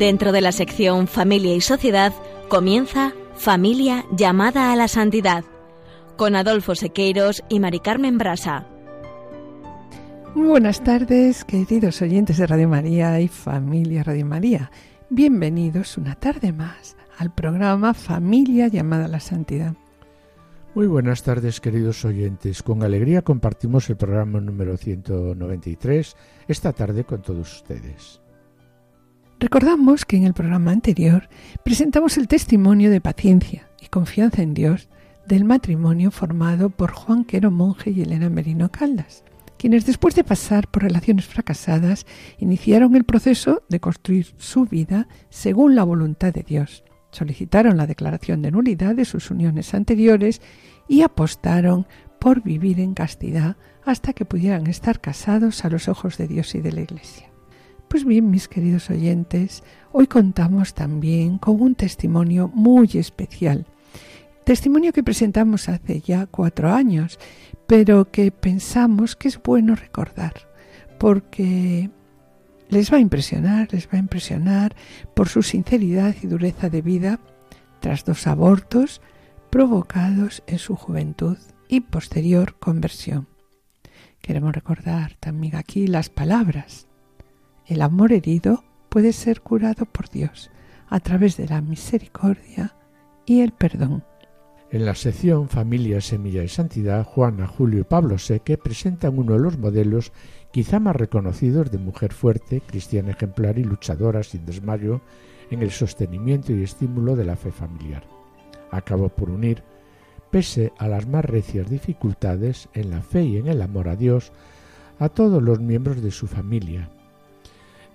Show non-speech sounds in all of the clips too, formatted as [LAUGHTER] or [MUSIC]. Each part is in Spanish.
Dentro de la sección Familia y Sociedad comienza Familia llamada a la santidad con Adolfo Sequeiros y Mari Carmen Brasa. Muy buenas tardes, queridos oyentes de Radio María y familia Radio María. Bienvenidos una tarde más al programa Familia llamada a la Santidad. Muy buenas tardes, queridos oyentes. Con alegría compartimos el programa número 193 esta tarde con todos ustedes. Recordamos que en el programa anterior presentamos el testimonio de paciencia y confianza en Dios del matrimonio formado por Juan Quero Monje y Elena Merino Caldas quienes después de pasar por relaciones fracasadas iniciaron el proceso de construir su vida según la voluntad de Dios. Solicitaron la declaración de nulidad de sus uniones anteriores y apostaron por vivir en castidad hasta que pudieran estar casados a los ojos de Dios y de la Iglesia. Pues bien, mis queridos oyentes, hoy contamos también con un testimonio muy especial. Testimonio que presentamos hace ya cuatro años pero que pensamos que es bueno recordar, porque les va a impresionar, les va a impresionar por su sinceridad y dureza de vida tras dos abortos provocados en su juventud y posterior conversión. Queremos recordar también aquí las palabras. El amor herido puede ser curado por Dios a través de la misericordia y el perdón. En la sección Familia, Semilla y Santidad, Juana, Julio y Pablo Seque presentan uno de los modelos quizá más reconocidos de mujer fuerte, cristiana ejemplar y luchadora sin desmayo en el sostenimiento y estímulo de la fe familiar. Acabó por unir, pese a las más recias dificultades, en la fe y en el amor a Dios, a todos los miembros de su familia,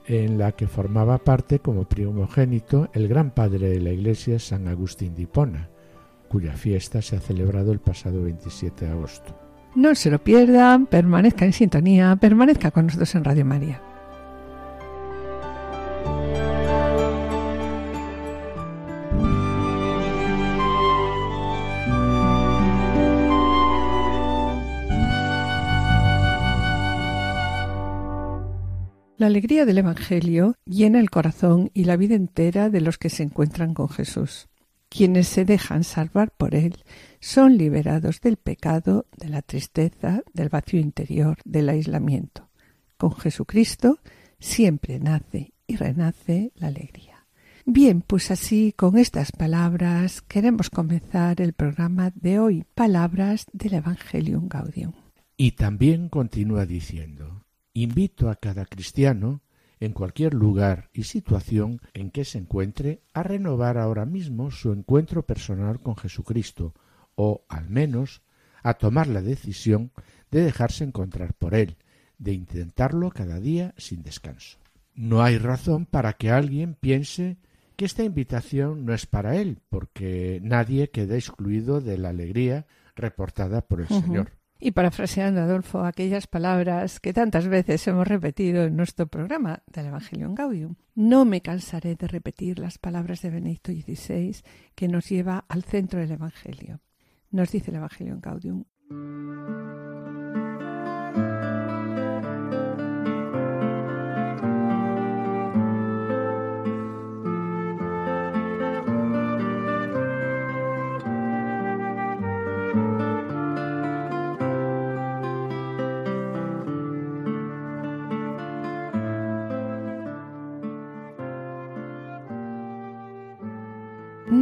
en la que formaba parte como primogénito el gran padre de la Iglesia San Agustín de Hipona, cuya fiesta se ha celebrado el pasado 27 de agosto. No se lo pierdan, permanezca en sintonía, permanezca con nosotros en Radio María. La alegría del Evangelio llena el corazón y la vida entera de los que se encuentran con Jesús. Quienes se dejan salvar por Él son liberados del pecado, de la tristeza, del vacío interior, del aislamiento. Con Jesucristo siempre nace y renace la alegría. Bien, pues así, con estas palabras, queremos comenzar el programa de hoy, Palabras del Evangelium Gaudium. Y también continúa diciendo, invito a cada cristiano en cualquier lugar y situación en que se encuentre, a renovar ahora mismo su encuentro personal con Jesucristo, o, al menos, a tomar la decisión de dejarse encontrar por Él, de intentarlo cada día sin descanso. No hay razón para que alguien piense que esta invitación no es para él, porque nadie queda excluido de la alegría reportada por el Señor. Y parafraseando, Adolfo, aquellas palabras que tantas veces hemos repetido en nuestro programa del Evangelio en Gaudium, no me cansaré de repetir las palabras de Benedicto XVI que nos lleva al centro del Evangelio. Nos dice el Evangelio en Gaudium.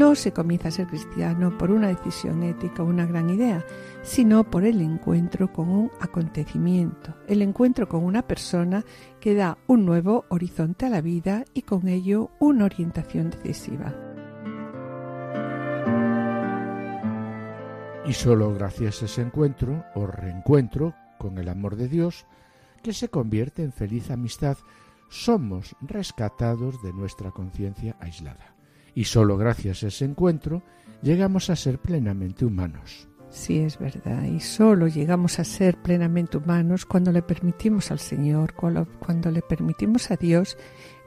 No se comienza a ser cristiano por una decisión ética o una gran idea, sino por el encuentro con un acontecimiento, el encuentro con una persona que da un nuevo horizonte a la vida y con ello una orientación decisiva. Y solo gracias a ese encuentro o reencuentro con el amor de Dios, que se convierte en feliz amistad, somos rescatados de nuestra conciencia aislada y solo gracias a ese encuentro llegamos a ser plenamente humanos. Sí, es verdad, y solo llegamos a ser plenamente humanos cuando le permitimos al Señor, cuando le permitimos a Dios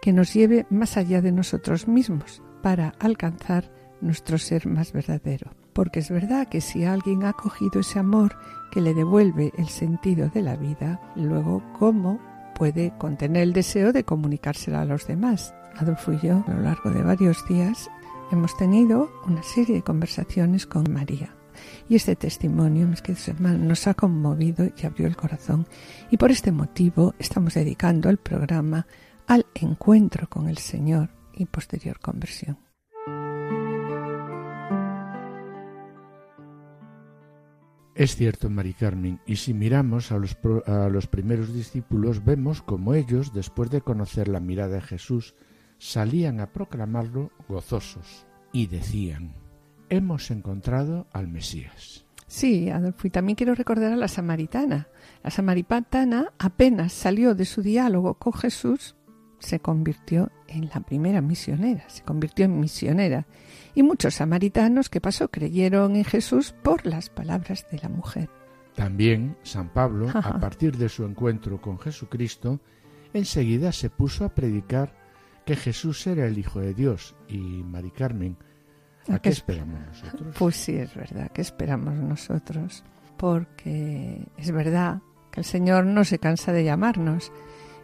que nos lleve más allá de nosotros mismos para alcanzar nuestro ser más verdadero. Porque es verdad que si alguien ha cogido ese amor que le devuelve el sentido de la vida, luego cómo puede contener el deseo de comunicárselo a los demás. Adolfo y yo, a lo largo de varios días, hemos tenido una serie de conversaciones con María. Y este testimonio, mis queridos hermanos, nos ha conmovido y abrió el corazón. Y por este motivo estamos dedicando el programa al encuentro con el Señor y posterior conversión. Es cierto, Mari Carmen, y si miramos a los, primeros discípulos, vemos como ellos, después de conocer la mirada de Jesús, salían a proclamarlo gozosos y decían, hemos encontrado al Mesías. Sí, Adolfo, y también quiero recordar a la samaritana. La samaritana apenas salió de su diálogo con Jesús, se convirtió en la primera misionera, se convirtió en misionera. Y muchos samaritanos que pasó creyeron en Jesús por las palabras de la mujer. También San Pablo, a partir de su encuentro con Jesucristo, enseguida se puso a predicar que Jesús era el Hijo de Dios. Y Mari Carmen, ¿a, qué esperamos nosotros? Pues sí, es verdad, ¿qué esperamos nosotros? Porque es verdad que el Señor no se cansa de llamarnos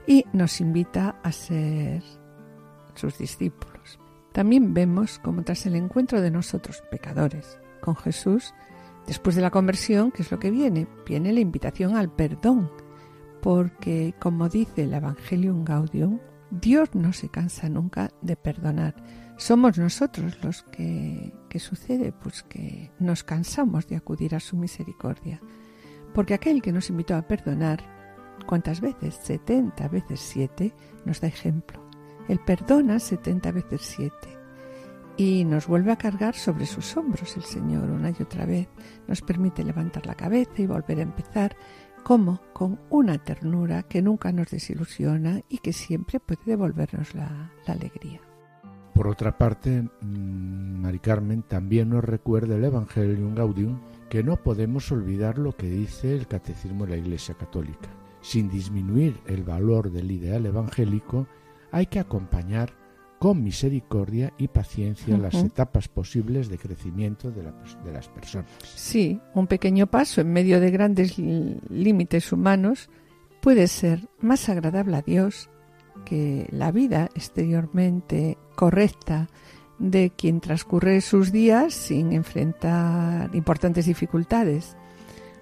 y nos invita a ser sus discípulos. También vemos cómo tras el encuentro de nosotros, pecadores, con Jesús, después de la conversión, ¿qué es lo que viene? Viene la invitación al perdón, porque como dice el Evangelium Gaudium, Dios no se cansa nunca de perdonar. Somos nosotros los que, que sucede, pues que nos cansamos de acudir a su misericordia. Porque aquel que nos invitó a perdonar, ¿cuántas veces? 70 veces 7 nos da ejemplo. Él perdona 70 veces 7 y nos vuelve a cargar sobre sus hombros el Señor una y otra vez. Nos permite levantar la cabeza y volver a empezar como con una ternura que nunca nos desilusiona y que siempre puede devolvernos la, alegría. Por otra parte, mm, Mari Carmen también nos recuerda el Evangelium Gaudium que no podemos olvidar lo que dice el Catecismo de la Iglesia Católica. Sin disminuir el valor del ideal evangélico, hay que acompañar con misericordia y paciencia las etapas posibles de crecimiento de, de, las personas. Sí, un pequeño paso en medio de grandes límites humanos puede ser más agradable a Dios que la vida exteriormente correcta de quien transcurre sus días sin enfrentar importantes dificultades.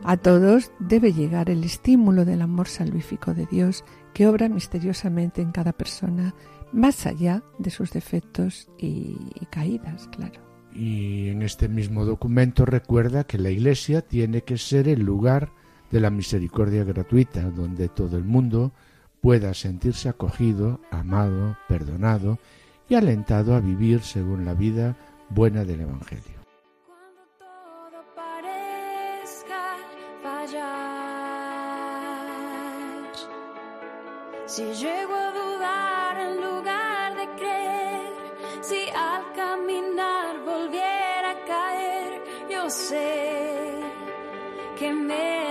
A todos debe llegar el estímulo del amor salvífico de Dios que obra misteriosamente en cada persona más allá de sus defectos y, caídas, claro. Y en este mismo documento recuerda que la Iglesia tiene que ser el lugar de la misericordia gratuita, donde todo el mundo pueda sentirse acogido, amado, perdonado y alentado a vivir según la vida buena del Evangelio. si llego a al caminar volviera a caer, yo sé que me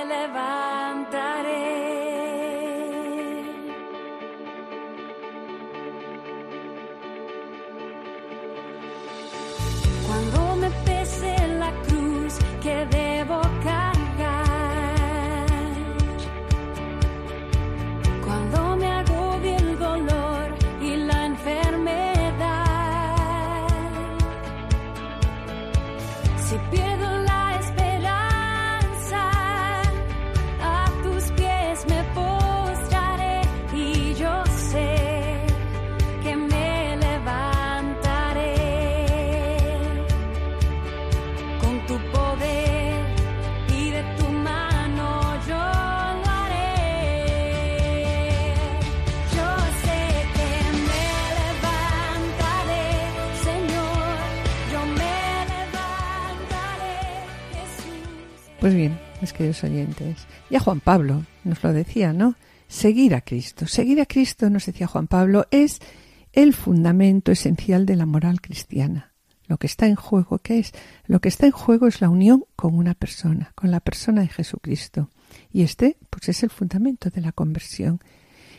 Pues bien, mis queridos oyentes, ya Juan Pablo nos lo decía, ¿no? Seguir a Cristo. Seguir a Cristo, nos decía Juan Pablo, es el fundamento esencial de la moral cristiana. Lo que está en juego, ¿qué es? Lo que está en juego es la unión con una persona, con la persona de Jesucristo. Y este, pues es el fundamento de la conversión.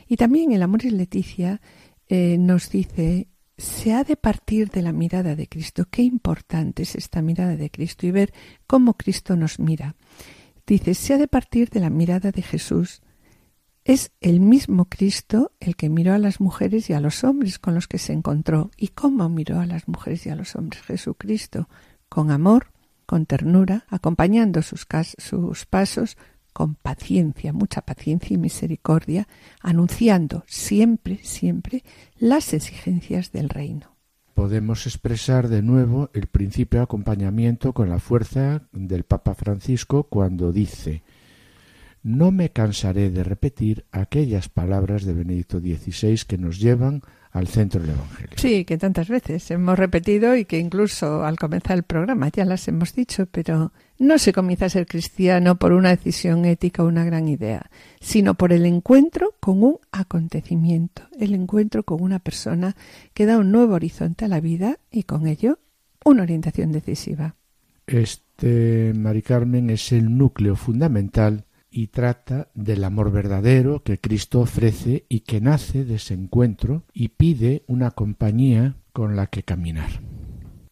Y también el Amor y Leticia eh, nos dice se ha de partir de la mirada de Cristo. Qué importante es esta mirada de Cristo y ver cómo Cristo nos mira. Dice, se ha de partir de la mirada de Jesús, Es el mismo Cristo el que miró a las mujeres y a los hombres con los que se encontró. ¿Y cómo miró a las mujeres y a los hombres Jesucristo? Con amor, con ternura, acompañando sus, sus pasos con paciencia, mucha paciencia y misericordia, anunciando siempre, siempre las exigencias del reino. Podemos expresar de nuevo el principio de acompañamiento con la fuerza del Papa Francisco cuando dice no me cansaré de repetir aquellas palabras de Benedicto XVI que nos llevan al centro del Evangelio. Sí, que tantas veces hemos repetido y que incluso al comenzar el programa ya las hemos dicho, pero no se comienza a ser cristiano por una decisión ética o una gran idea, sino por el encuentro con un acontecimiento, el encuentro con una persona que da un nuevo horizonte a la vida y con ello una orientación decisiva. Este, Mari Carmen, es el núcleo fundamental y trata del amor verdadero que Cristo ofrece y que nace de ese encuentro y pide una compañía con la que caminar.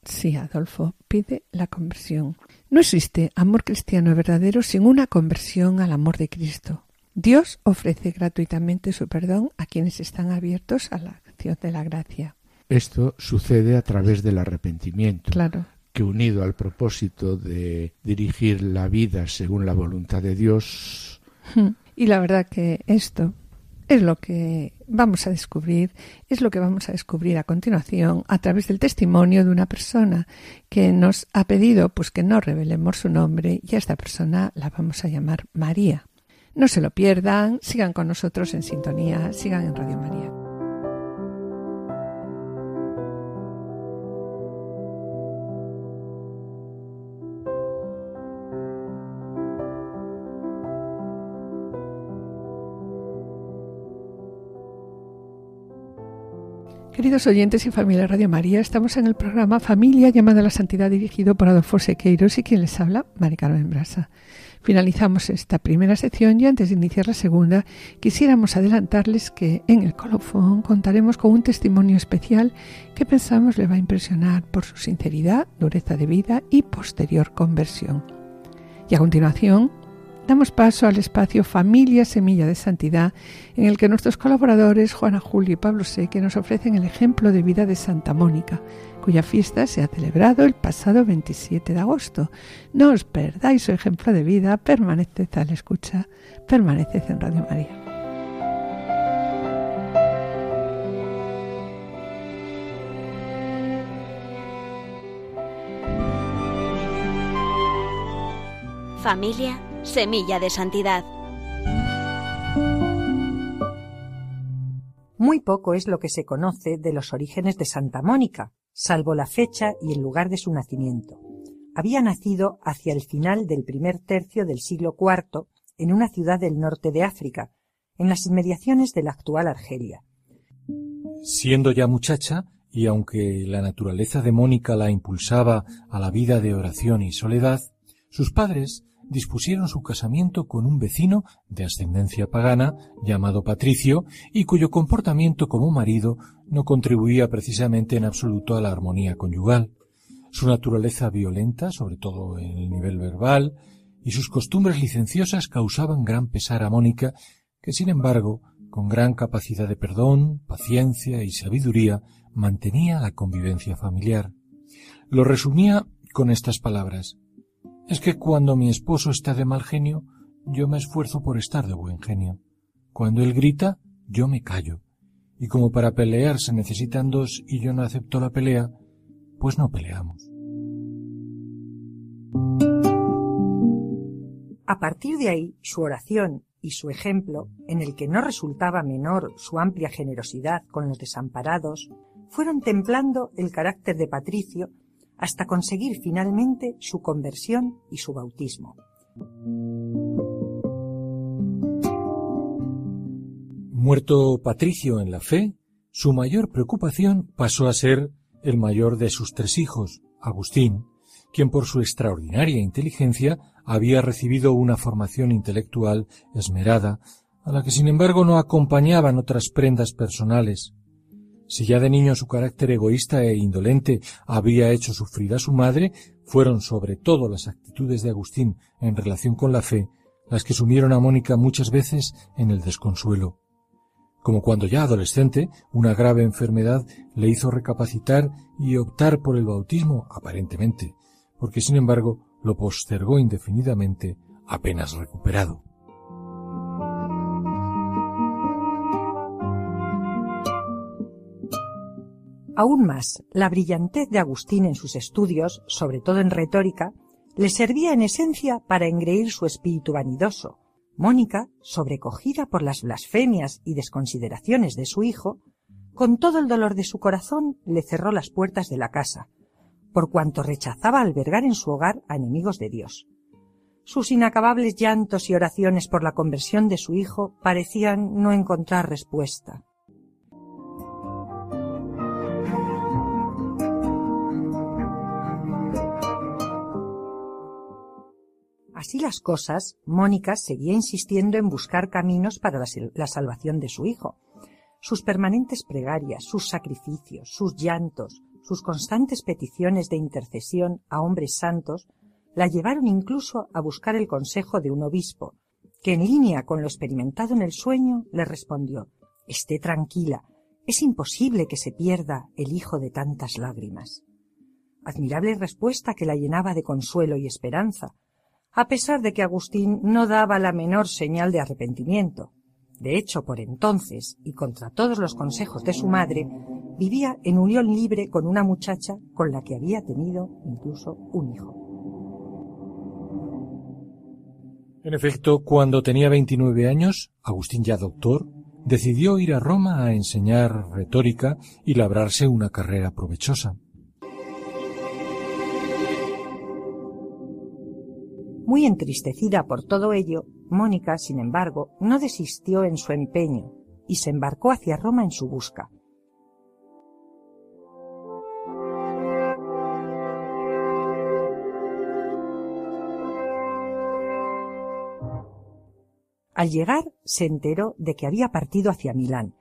Sí, Adolfo, pide la conversión. No existe amor cristiano verdadero sin una conversión al amor de Cristo. Dios ofrece gratuitamente su perdón a quienes están abiertos a la acción de la gracia. Esto sucede a través del arrepentimiento. Claro unido al propósito de dirigir la vida según la voluntad de Dios. Y la verdad que esto es lo que vamos a descubrir, es lo que vamos a descubrir a continuación a través del testimonio de una persona que nos ha pedido pues que no revelemos su nombre y a esta persona la vamos a llamar María. No se lo pierdan, sigan con nosotros en sintonía, sigan en Radio María. Queridos oyentes y familia Radio María, estamos en el programa Familia llamada a la Santidad dirigido por Adolfo Sequeiros y quien les habla, Mari Carmen Brasa. Finalizamos esta primera sección y antes de iniciar la segunda quisiéramos adelantarles que en el colofón contaremos con un testimonio especial que pensamos le va a impresionar por su sinceridad, dureza de vida y posterior conversión. Y a continuación damos paso al espacio Familia Semilla de Santidad, en el que nuestros colaboradores Juana Julio y Pablo Seque nos ofrecen el ejemplo de vida de Santa Mónica, cuya fiesta se ha celebrado el pasado 27 de agosto. No os perdáis su ejemplo de vida, permaneced a la escucha, permaneced en Radio María. Familia Semilla de Santidad. Muy poco es lo que se conoce de los orígenes de Santa Mónica, salvo la fecha y el lugar de su nacimiento. Había nacido hacia el final del primer tercio del siglo IV en una ciudad del norte de África, en las inmediaciones de la actual Argelia. Siendo ya muchacha, y aunque la naturaleza de Mónica la impulsaba a la vida de oración y soledad, sus padres dispusieron su casamiento con un vecino de ascendencia pagana llamado Patricio y cuyo comportamiento como marido no contribuía precisamente en absoluto a la armonía conyugal. Su naturaleza violenta, sobre todo en el nivel verbal, y sus costumbres licenciosas causaban gran pesar a Mónica, que sin embargo, con gran capacidad de perdón, paciencia y sabiduría, mantenía la convivencia familiar. Lo resumía con estas palabras es que cuando mi esposo está de mal genio, yo me esfuerzo por estar de buen genio. Cuando él grita, yo me callo. Y como para pelear se necesitan dos y yo no acepto la pelea, pues no peleamos. A partir de ahí, su oración y su ejemplo, en el que no resultaba menor su amplia generosidad con los desamparados, fueron templando el carácter de Patricio hasta conseguir finalmente su conversión y su bautismo. Muerto Patricio en la fe, su mayor preocupación pasó a ser el mayor de sus tres hijos, Agustín, quien por su extraordinaria inteligencia había recibido una formación intelectual esmerada, a la que sin embargo no acompañaban otras prendas personales, si ya de niño su carácter egoísta e indolente había hecho sufrir a su madre, fueron sobre todo las actitudes de Agustín en relación con la fe las que sumieron a Mónica muchas veces en el desconsuelo, como cuando ya adolescente una grave enfermedad le hizo recapacitar y optar por el bautismo aparentemente, porque sin embargo lo postergó indefinidamente apenas recuperado. Aún más, la brillantez de Agustín en sus estudios, sobre todo en retórica, le servía en esencia para engreír su espíritu vanidoso. Mónica, sobrecogida por las blasfemias y desconsideraciones de su hijo, con todo el dolor de su corazón le cerró las puertas de la casa, por cuanto rechazaba albergar en su hogar a enemigos de Dios. Sus inacabables llantos y oraciones por la conversión de su hijo parecían no encontrar respuesta. Así las cosas, Mónica seguía insistiendo en buscar caminos para la, salvación de su hijo. Sus permanentes plegarias, sus sacrificios, sus llantos, sus constantes peticiones de intercesión a hombres santos la llevaron incluso a buscar el consejo de un obispo, que en línea con lo experimentado en el sueño le respondió Esté tranquila, es imposible que se pierda el hijo de tantas lágrimas. Admirable respuesta que la llenaba de consuelo y esperanza, a pesar de que Agustín no daba la menor señal de arrepentimiento. De hecho, por entonces, y contra todos los consejos de su madre, vivía en unión libre con una muchacha con la que había tenido incluso un hijo. En efecto, cuando tenía 29 años, Agustín ya doctor, decidió ir a Roma a enseñar retórica y labrarse una carrera provechosa. Muy entristecida por todo ello, Mónica, sin embargo, no desistió en su empeño y se embarcó hacia Roma en su busca. Al llegar se enteró de que había partido hacia Milán,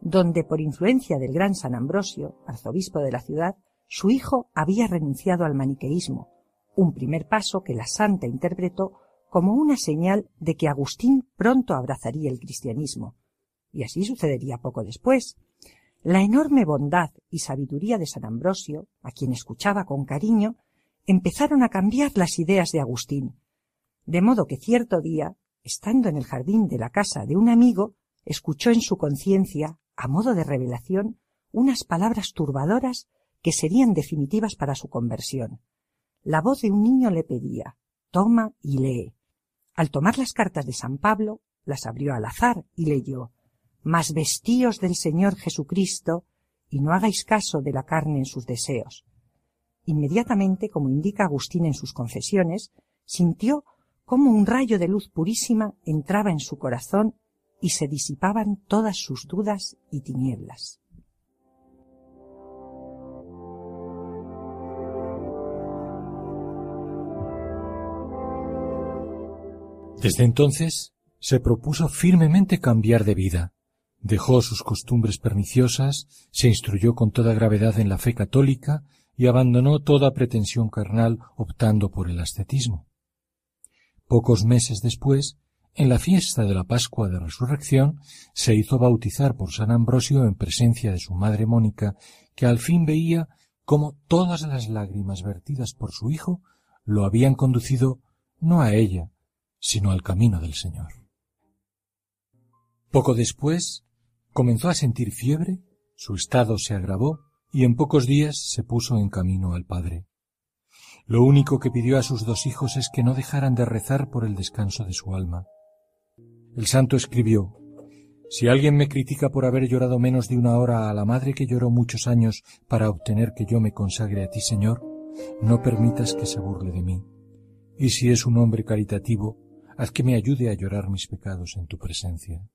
donde por influencia del gran San Ambrosio, arzobispo de la ciudad, su hijo había renunciado al maniqueísmo un primer paso que la santa interpretó como una señal de que Agustín pronto abrazaría el cristianismo. Y así sucedería poco después. La enorme bondad y sabiduría de San Ambrosio, a quien escuchaba con cariño, empezaron a cambiar las ideas de Agustín, de modo que cierto día, estando en el jardín de la casa de un amigo, escuchó en su conciencia, a modo de revelación, unas palabras turbadoras que serían definitivas para su conversión. La voz de un niño le pedía Toma y lee. Al tomar las cartas de San Pablo, las abrió al azar y leyó Mas vestíos del Señor Jesucristo y no hagáis caso de la carne en sus deseos. Inmediatamente, como indica Agustín en sus confesiones, sintió como un rayo de luz purísima entraba en su corazón y se disipaban todas sus dudas y tinieblas. Desde entonces se propuso firmemente cambiar de vida. Dejó sus costumbres perniciosas, se instruyó con toda gravedad en la fe católica y abandonó toda pretensión carnal optando por el ascetismo. Pocos meses después, en la fiesta de la Pascua de Resurrección, se hizo bautizar por San Ambrosio en presencia de su madre Mónica, que al fin veía cómo todas las lágrimas vertidas por su hijo lo habían conducido no a ella, sino al camino del Señor. Poco después comenzó a sentir fiebre, su estado se agravó y en pocos días se puso en camino al Padre. Lo único que pidió a sus dos hijos es que no dejaran de rezar por el descanso de su alma. El santo escribió Si alguien me critica por haber llorado menos de una hora a la madre que lloró muchos años para obtener que yo me consagre a ti, Señor, no permitas que se burle de mí. Y si es un hombre caritativo, haz que me ayude a llorar mis pecados en tu presencia.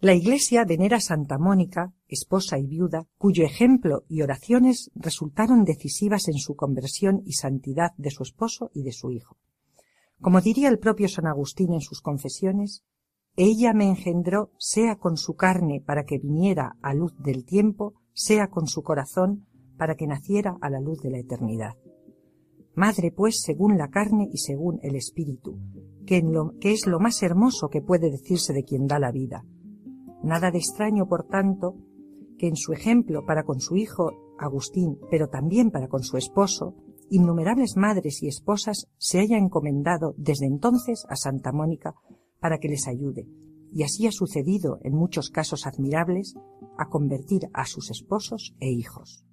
La Iglesia venera a Santa Mónica, esposa y viuda, cuyo ejemplo y oraciones resultaron decisivas en su conversión y santidad de su esposo y de su hijo. Como diría el propio San Agustín en sus confesiones, ella me engendró sea con su carne para que viniera a luz del tiempo, sea con su corazón para que naciera a la luz de la eternidad. Madre pues según la carne y según el espíritu, que, lo, que es lo más hermoso que puede decirse de quien da la vida. Nada de extraño, por tanto, que en su ejemplo para con su hijo Agustín, pero también para con su esposo, innumerables madres y esposas se hayan encomendado desde entonces a Santa Mónica para que les ayude, y así ha sucedido en muchos casos admirables a convertir a sus esposos e hijos.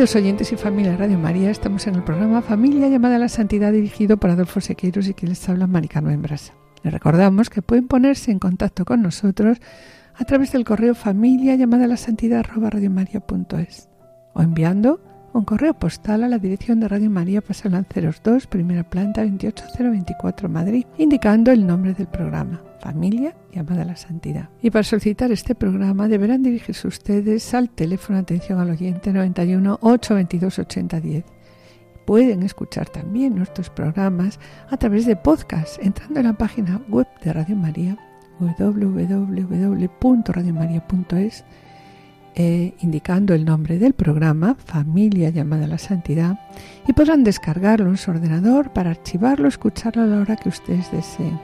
Queridos oyentes y familia Radio María, estamos en el programa Familia llamada a la Santidad dirigido por Adolfo Sequeiros y quien les habla Maricano Embrasa. Les recordamos que pueden ponerse en contacto con nosotros a través del correo familia llamada a la santidad o enviando un correo postal a la dirección de Radio María Paseo Lanceros 2, primera planta 28024 Madrid, indicando el nombre del programa familia llamada a la santidad. Y para solicitar este programa deberán dirigirse ustedes al teléfono atención al oyente 91 822 8010. Pueden escuchar también nuestros programas a través de podcast entrando en la página web de Radio María www.radiomaria.es eh, indicando el nombre del programa, Familia llamada a la Santidad, y podrán descargarlo en su ordenador para archivarlo escucharlo a la hora que ustedes deseen.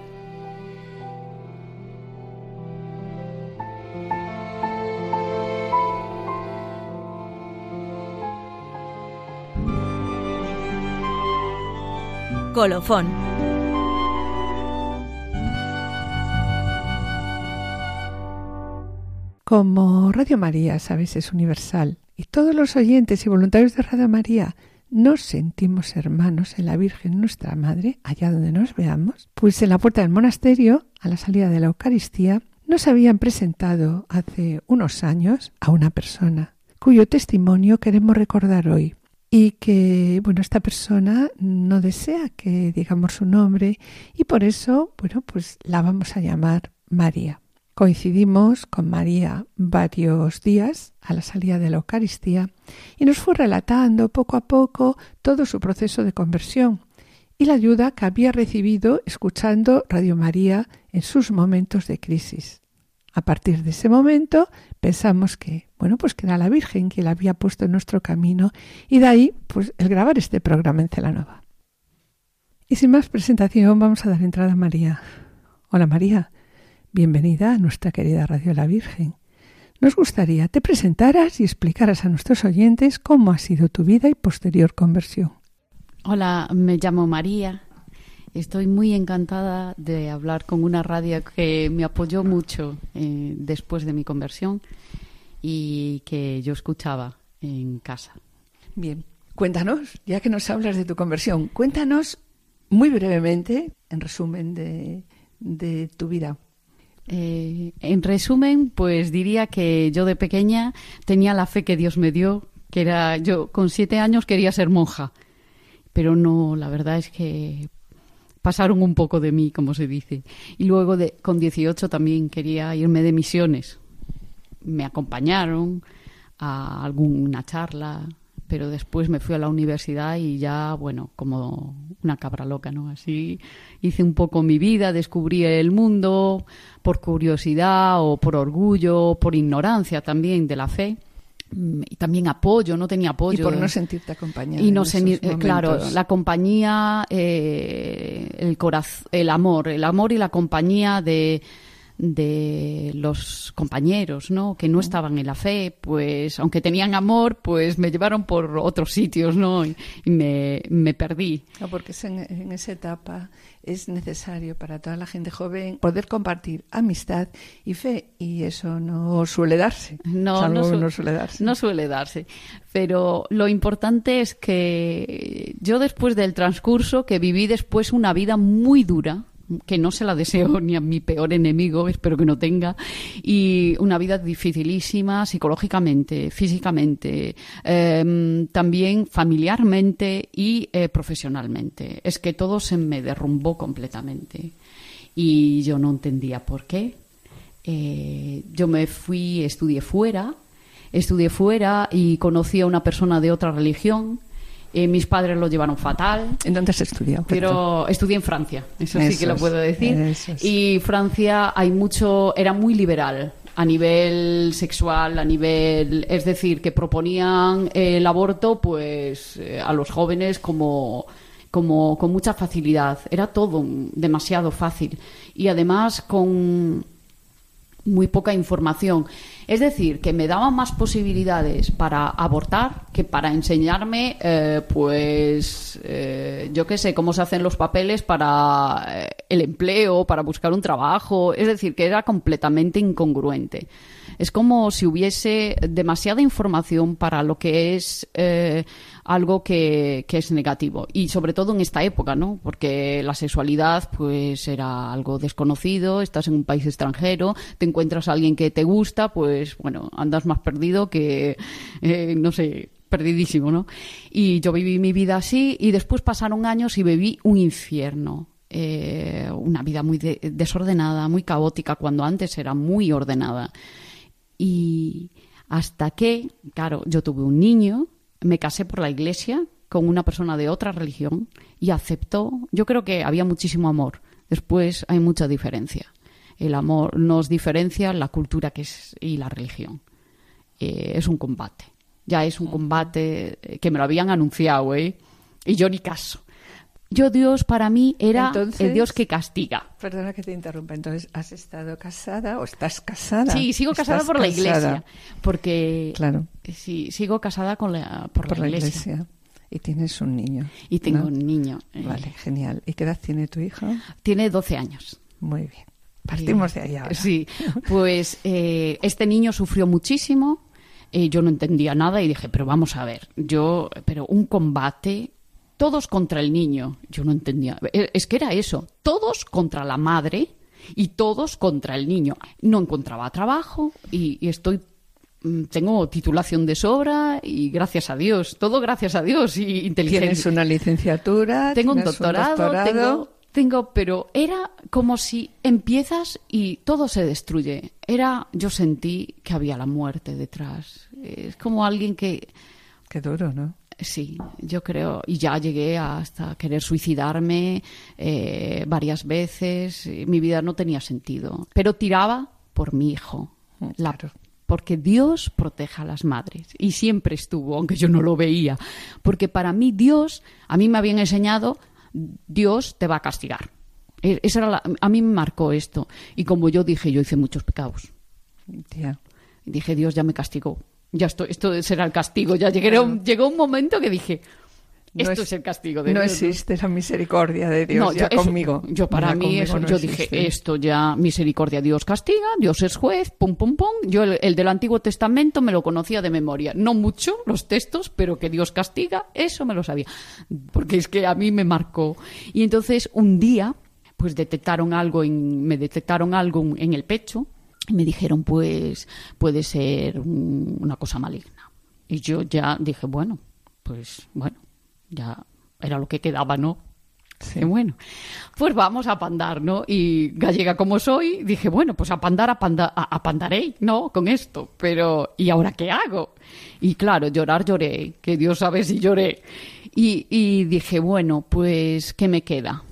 Colofón. Como Radio María, sabes, es universal. Y todos los oyentes y voluntarios de Radio María nos sentimos hermanos en la Virgen nuestra Madre, allá donde nos veamos, pues en la puerta del monasterio, a la salida de la Eucaristía, nos habían presentado hace unos años a una persona cuyo testimonio queremos recordar hoy. Y que, bueno, esta persona no desea que digamos su nombre y por eso, bueno, pues la vamos a llamar María. Coincidimos con María varios días a la salida de la Eucaristía y nos fue relatando poco a poco todo su proceso de conversión y la ayuda que había recibido escuchando Radio María en sus momentos de crisis. A partir de ese momento pensamos que, bueno, pues que era la Virgen que la había puesto en nuestro camino y de ahí, pues el grabar este programa en Celanova. Y sin más presentación, vamos a dar entrada a María. Hola María, bienvenida a nuestra querida Radio La Virgen. Nos gustaría te presentaras y explicaras a nuestros oyentes cómo ha sido tu vida y posterior conversión. Hola, me llamo María, Estoy muy encantada de hablar con una radio que me apoyó mucho eh, después de mi conversión y que yo escuchaba en casa. Bien, cuéntanos, ya que nos hablas de tu conversión, cuéntanos muy brevemente, en resumen, de, tu vida. Eh, en resumen, pues diría que yo de pequeña tenía la fe que Dios me dio, que era yo con siete años quería ser monja, pero no, la verdad es que pasaron un poco de mí, como se dice. Y luego de, con 18 también quería irme de misiones. Me acompañaron a alguna charla, pero después me fui a la universidad y ya, bueno, como una cabra loca, ¿no? Así hice un poco mi vida, descubrí el mundo por curiosidad o por orgullo, por ignorancia también de la fe. Mm, y también apoyo, no tenía apoyo. Y por no sentirte acompañada. Y no sentir, eh, claro, la compañía, eh, el corazón, el amor, el amor y la compañía de, de los compañeros, ¿no? Que no estaban en la fe, pues, aunque tenían amor, pues me llevaron por otros sitios, ¿no? Y, me, me, perdí. porque en, esa etapa es necesario para toda la gente joven poder compartir amistad y fe, y eso no suele darse. No, no, no suele darse. No suele darse. Pero lo importante es que yo después del transcurso, que viví después una vida muy dura, que no se la deseo ni a mi peor enemigo, espero que no tenga, y una vida dificilísima psicológicamente, físicamente, em, también familiarmente y eh, profesionalmente. Es que todo se me derrumbó completamente. y yo no entendía por qué. Eh, yo me fui, estudié fuera, estudié fuera y conocí a una persona de otra religión. Eh, mis padres lo llevaron fatal. ¿En dónde has estudiado? Pero estudié en Francia, eso, sí que lo puedo decir. es. Y Francia hay mucho, era muy liberal a nivel sexual, a nivel, es decir, que proponían eh, el aborto, pues eh, a los jóvenes como como con mucha facilidad. Era todo demasiado fácil y además con muy poca información. Es decir, que me daban más posibilidades para abortar que para enseñarme, eh, pues, eh, yo qué sé, cómo se hacen los papeles para eh, el empleo, para buscar un trabajo. Es decir, que era completamente incongruente. Es como si hubiese demasiada información para lo que es eh, algo que, que es negativo. Y sobre todo en esta época, ¿no? Porque la sexualidad, pues, era algo desconocido, estás en un país extranjero, te encuentras a alguien que te gusta, pues, bueno, andas más perdido que, eh, no sé, perdidísimo, ¿no? Y yo viví mi vida así y después pasaron años y viví un infierno. Eh, una vida muy de- desordenada, muy caótica, cuando antes era muy ordenada. Y hasta que, claro, yo tuve un niño, me casé por la iglesia con una persona de otra religión y aceptó, yo creo que había muchísimo amor. Después hay mucha diferencia. El amor nos diferencia la cultura que es y la religión. Eh, es un combate. Ya es un combate que me lo habían anunciado, ¿eh? Y yo ni caso. Yo Dios para mí era Entonces- el Dios que castiga. Perdona que te interrumpa. Entonces, ¿has estado casada o estás casada? Sí, sigo casada por la casada. iglesia. Porque Claro, sí, sigo casada con la, por, por la, la iglesia. iglesia. Y tienes un niño. Y tengo ¿no? un niño. eh, Vale, genial. ¿Y qué edad tiene tu hijo? Tiene 12 años. Muy bien. Partimos de ahí ahora. Sí, pues eh, este niño sufrió muchísimo. eh, yo no entendía nada y dije, pero vamos a ver, yo, pero un combate, todos contra el niño. Yo no entendía. Eh, Es que era eso, todos contra la madre y todos contra el niño. No encontraba trabajo y, y estoy. mm, Tengo titulación de sobra y gracias a Dios, todo gracias a Dios y inteligencia. Tienes una licenciatura. Tengo un doctorado. tengo, tengo, pero era como si empiezas y todo se destruye. Era, yo sentí que había la muerte detrás. Es como alguien que, Qué duro, ¿no? Sí, yo creo, y ya llegué hasta querer suicidarme eh, varias veces. Mi vida no tenía sentido, pero tiraba por mi hijo. La- Claro. porque Dios proteja a las madres y siempre estuvo, aunque yo no lo veía, porque para mí Dios, a mí me habían enseñado, Dios te va a castigar. E- Esa era la- a mí me marcó esto y como yo dije, yo hice muchos pecados. Dije, Dios ya me castigó. Ya esto, esto será el castigo. Ya llegué, llegó un momento que dije, No esto es- es, el castigo de No Dios. existe la misericordia de Dios No, ya yo, eso- conmigo. yo para Ya mí eso, no yo existe. dije, esto ya, misericordia, Dios castiga, Dios es juez, pum, pum, pum. Yo el, el del Antiguo Testamento me lo conocía de memoria. No mucho los textos, pero que Dios castiga, eso me lo sabía. Porque es que a mí me marcó. Y entonces un día, pues detectaron algo, en, me detectaron algo en el pecho y me dijeron, pues puede ser un- una cosa maligna. Y yo ya dije, bueno, pues bueno, ya era lo que quedaba, ¿no? Sí. Bueno, pues vamos a pandar, ¿no? Y gallega como soy, dije, bueno, pues a pandar, a, panda, a, a pandaré, ¿no? Con esto. Pero, ¿y ahora qué hago? Y claro, llorar lloré, que Dios sabe si lloré. Y, y dije, bueno, pues, ¿qué me queda?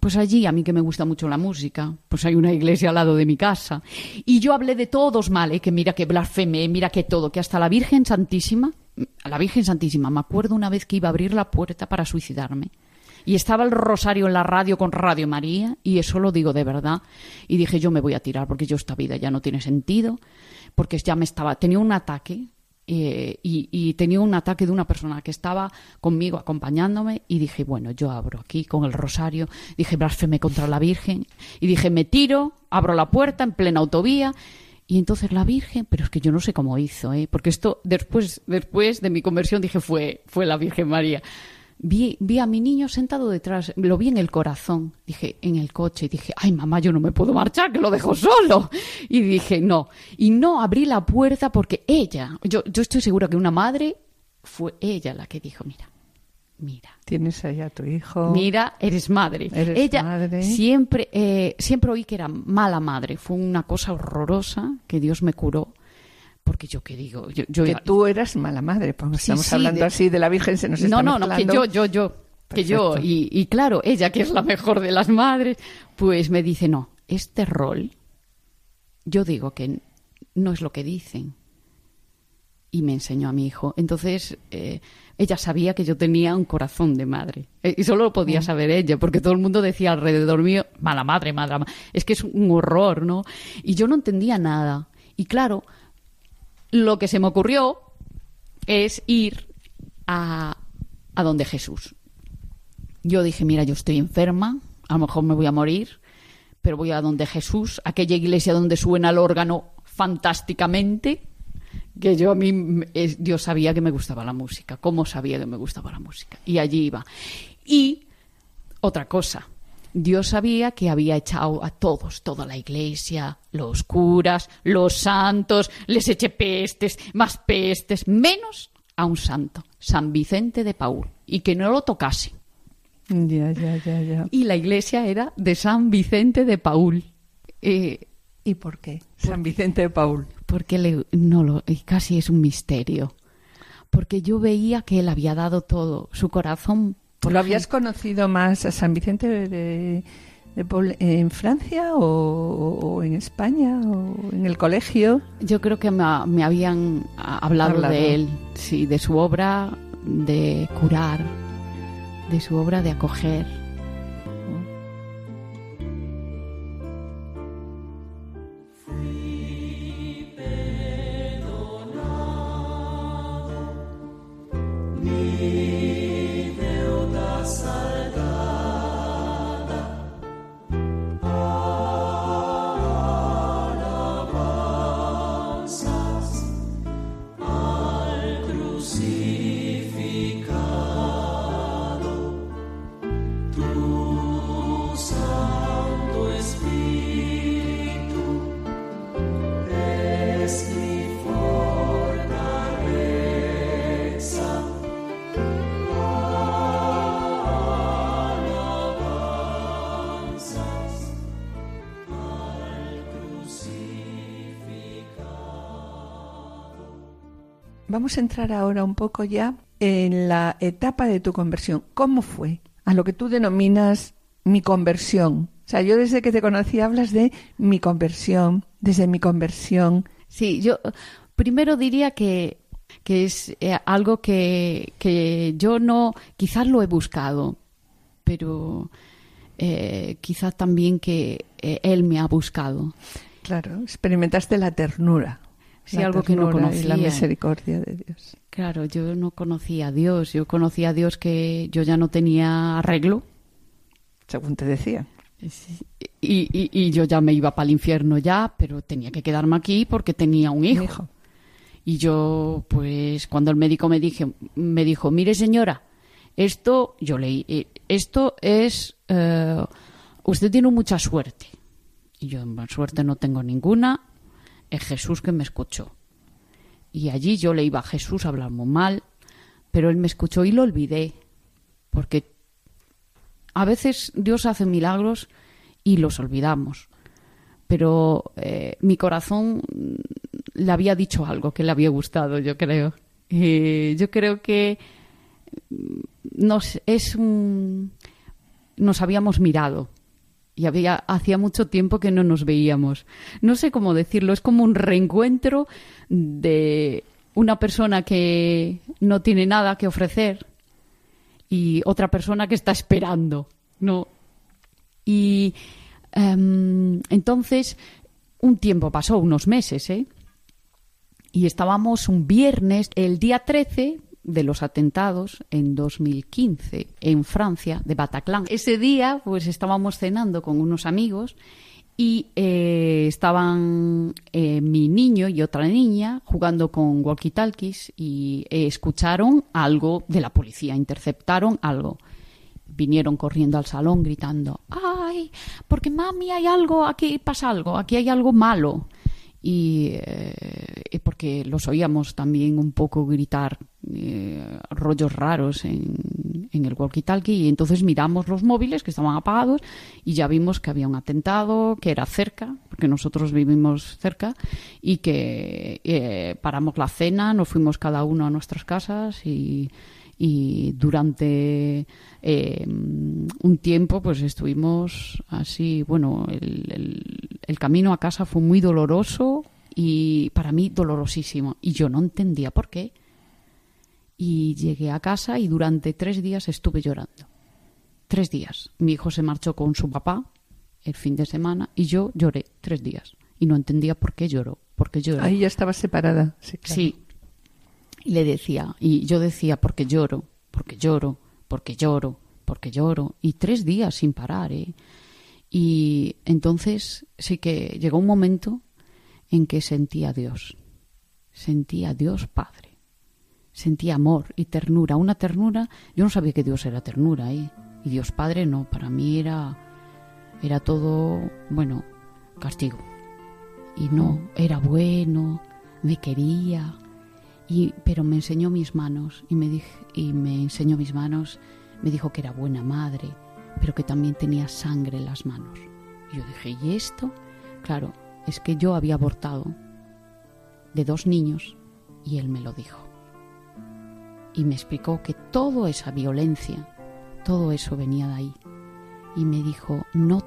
Pues allí, a mí que me gusta mucho la música, pues hay una iglesia al lado de mi casa. Y yo hablé de todos mal, ¿eh? que mira que blasfemé, mira que todo, que hasta la Virgen Santísima, la Virgen Santísima, me acuerdo una vez que iba a abrir la puerta para suicidarme. Y estaba el rosario en la radio con Radio María, y eso lo digo de verdad. Y dije, yo me voy a tirar porque yo esta vida ya no tiene sentido, porque ya me estaba, tenía un ataque, eh, y, tenía un ataque de una persona que estaba conmigo acompañándome y dije, bueno, yo abro aquí con el rosario, dije, blasfeme contra la Virgen y dije, me tiro, abro la puerta en plena autovía y entonces la Virgen, pero es que yo no sé cómo hizo, ¿eh? porque esto después, después de mi conversión dije, fue, fue la Virgen María. Vi, vi a mi niño sentado detrás, lo vi en el corazón, dije, en el coche, y dije, ay mamá, yo no me puedo marchar, que lo dejo solo. [LAUGHS] Y dije, no. Y no abrí la puerta porque ella, yo, yo estoy segura que una madre fue ella la que dijo, mira, mira, Tienes ahí a tu hijo. Mira, eres madre. Eres Ella madre. siempre, eh, siempre oí que era mala madre. Fue una cosa horrorosa que Dios me curó. Porque yo qué digo, yo, yo que tú eras mala madre, porque Sí, estamos sí, hablando de- así de la Virgen, se nos está no, no, no, que yo, yo, yo, que yo, y, y claro, ella que es la mejor de las madres, pues me dice, no, este rol, yo digo que no es lo que dicen. Y me enseñó a mi hijo. Entonces, eh, ella sabía que yo tenía un corazón de madre. Eh, y solo lo Mm. podía saber ella, porque todo el mundo decía alrededor mío, mala madre, mala madre. Es que es un horror, ¿no? Y yo no entendía nada. Y claro, lo que se me ocurrió es ir a, a donde Jesús. Yo dije, mira, yo estoy enferma, a lo mejor me voy a morir, pero voy a donde Jesús, aquella iglesia donde suena el órgano fantásticamente, que yo a mí, Dios sabía que me gustaba la música, cómo sabía que me gustaba la música, y allí iba. Y otra cosa, Dios sabía que había echado a todos, toda la iglesia, los curas, los santos, les eché pestes, más pestes, menos a un santo, San Vicente de Paul, y que no lo tocase. Ya, ya, ya, ya. Y la iglesia era de San Vicente de Paul. Eh, ¿Y por qué? San Vicente de Paul. porque le, no lo, y casi es un misterio. Porque yo veía que él había dado todo, su corazón. Por ¿Lo habías conocido más a San Vicente de, de Paul en Francia o, o en España o en el colegio? Yo creo que me, ha- me habían hablado, Hablado. de él, sí, de su obra de curar, de su obra de acoger. Vamos a entrar ahora un poco ya en la etapa de tu conversión. ¿Cómo fue? A lo que tú denominas mi conversión. O sea, yo desde que te conocí hablas de mi conversión, desde mi conversión. Sí, yo primero diría que, que es eh, algo que, que yo no, quizás lo he buscado, pero eh, quizás también que eh, él me ha buscado. Claro, experimentaste la ternura. Sí, la algo que no ternura y la conocía. misericordia de Dios. Claro, yo no conocía a Dios, yo conocía a Dios que yo ya no tenía arreglo Según te decía. y, y- y yo ya me iba para el infierno ya, pero tenía que quedarme aquí porque tenía un hijo. Hijo. Y yo, pues, cuando el médico me, dije, me dijo, mire señora, esto, yo leí, eh, esto es, eh, usted tiene mucha suerte. Y yo, "Bueno, suerte no tengo ninguna, es Jesús que me escuchó. Y allí yo le iba a Jesús a hablar muy mal, pero él me escuchó y lo olvidé, porque a veces Dios hace milagros y los olvidamos. Pero eh, mi corazón le había dicho algo que le había gustado, yo creo. Yo creo que mm, nos es nos habíamos mirado y había hacía mucho tiempo que no nos veíamos. No sé cómo decirlo, es como un reencuentro de una persona que no tiene nada que ofrecer y otra persona que está esperando, ¿no? Y em, entonces un tiempo pasó, unos meses, ¿eh? Y estábamos un viernes, el día 13 de los atentados en 2015 en Francia, de Bataclan. Ese día, pues estábamos cenando con unos amigos y eh, estaban eh, mi niño y otra niña jugando con walkie-talkies y eh, escucharon algo de la policía, interceptaron algo. Vinieron corriendo al salón gritando, ¡ay! Porque mami, hay algo, aquí pasa algo, aquí hay algo malo y eh, porque los oíamos también un poco gritar eh, rollos raros en, en, el walkie-talkie y entonces miramos los móviles que estaban apagados y ya vimos que había un atentado, que era cerca, porque nosotros vivimos cerca, y que eh, paramos la cena, nos fuimos cada uno a nuestras casas y, y durante eh, un tiempo pues estuvimos así, bueno, el, el- el camino a casa fue muy doloroso y para mí dolorosísimo y yo no entendía por qué y llegué a casa y durante tres días estuve llorando. Tres días. Mi hijo se marchó con su papá el fin de semana y yo lloré tres días y no entendía por qué lloró, por qué lloró. Ahí ya estaba separada. Sí, claro. Sí. Y le decía, y yo decía, porque lloro, porque lloro, porque lloro, porque lloro. Y tres días sin parar, ¿eh? Y entonces sí que llegó un momento en que sentía a Dios. Sentía a Dios Padre. Sentía amor y ternura. Una ternura, yo no sabía que Dios era ternura, ¿eh? Y Dios Padre no, para mí era, era todo, bueno, castigo. Y no, era bueno, me quería, y, pero me enseñó mis manos y me, dije, y me enseñó mis manos, me dijo que era buena madre, pero que también tenía sangre en las manos. Y yo dije, ¿y esto? Claro, es que yo había abortado de dos niños y él me lo dijo. Y me explicó que toda esa violencia, todo eso venía de ahí. Y me dijo, no